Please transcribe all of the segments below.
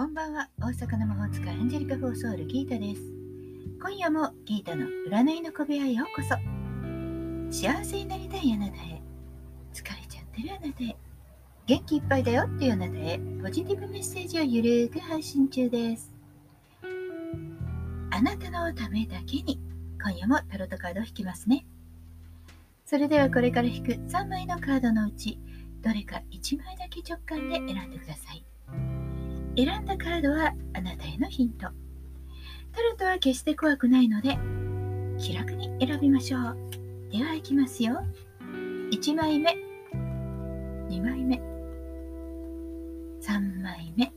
こんばんは。大阪の魔法使いアンジェリカ・フォーソールギータです。今夜もギータの占いの小部屋へようこそ。幸せになりたいあなたへ。疲れちゃってるあなたへ。元気いっぱいだよっていうあなたへ。ポジティブメッセージをゆるーく配信中です。あなたのためだけに。今夜もタロットカードを引きますね。それではこれから引く3枚のカードのうちどれか1枚だけ直感で選んでください。選んだカードはあなたへのヒント。タロットは決して怖くないので、気楽に選びましょう。では行きますよ。1枚目、2枚目、3枚目。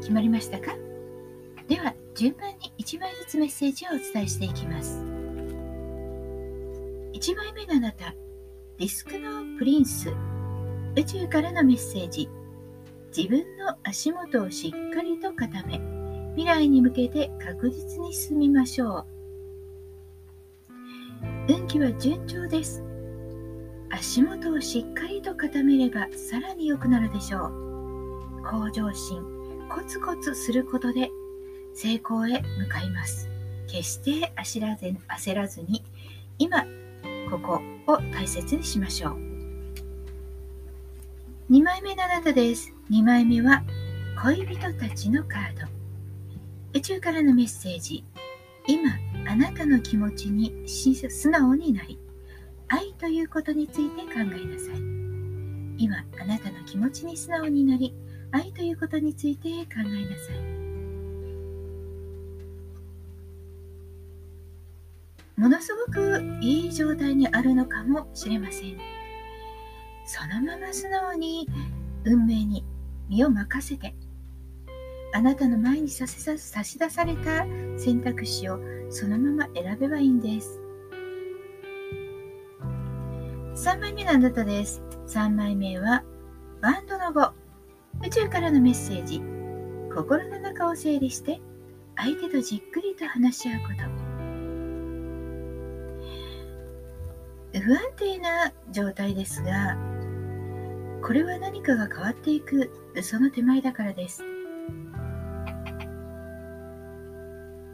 決まりましたか？では、順番に1枚ずつメッセージをお伝えしていきます。1枚目のあなた、ディスクのプリンス、宇宙からのメッセージ。自分の足元をしっかりと固め未来に向けて確実に進みましょう。運気は順調です。足元をしっかりと固めればさらに良くなるでしょう。向上心コツコツすることで成功へ向かいます。決して焦らず焦らずに今ここを大切にしましょう。2枚目のあなたです。2枚目は恋人たちのカード。宇宙からのメッセージ。今、あなたの気持ちに素直になり、愛ということについて考えなさい。今、あなたの気持ちに素直になり、愛ということについて考えなさい。ものすごくいい状態にあるのかもしれません。そのまま素直に運命に身を任せて。あなたの前に差し出された選択肢をそのまま選べばいいんです。3枚目のあなたです。3枚目はバンドの5宇宙からのメッセージ。心の中を整理して相手とじっくりと話し合うこと。不安定な状態ですがこれは何かが変わっていく。その手前だからです。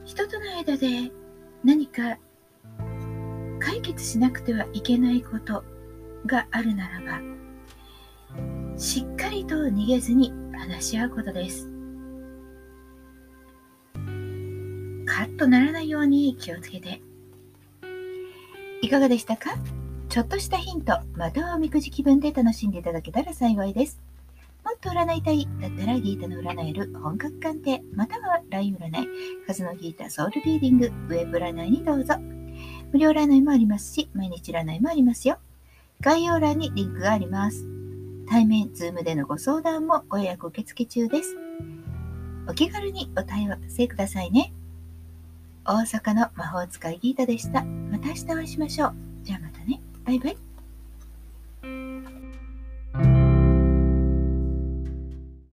人との間で何か解決しなくてはいけないことがあるならばしっかりと逃げずに話し合うことです。カッとならないように気をつけて。いかがでしたか？ちょっとしたヒント、またはおみくじ気分で楽しんでいただけたら幸いです。もっと占いたいだったらギータの占える本格鑑定、または LINE 占い、数のギータソウルリーディング、ウェブ占いにどうぞ。無料占いもありますし、毎日占いもありますよ。概要欄にリンクがあります。対面、ズームでのご相談もご予約受付中です。お気軽にお問い合わせくださいね。大阪の魔法使いギータでした。また明日お会いしましょう。ipad.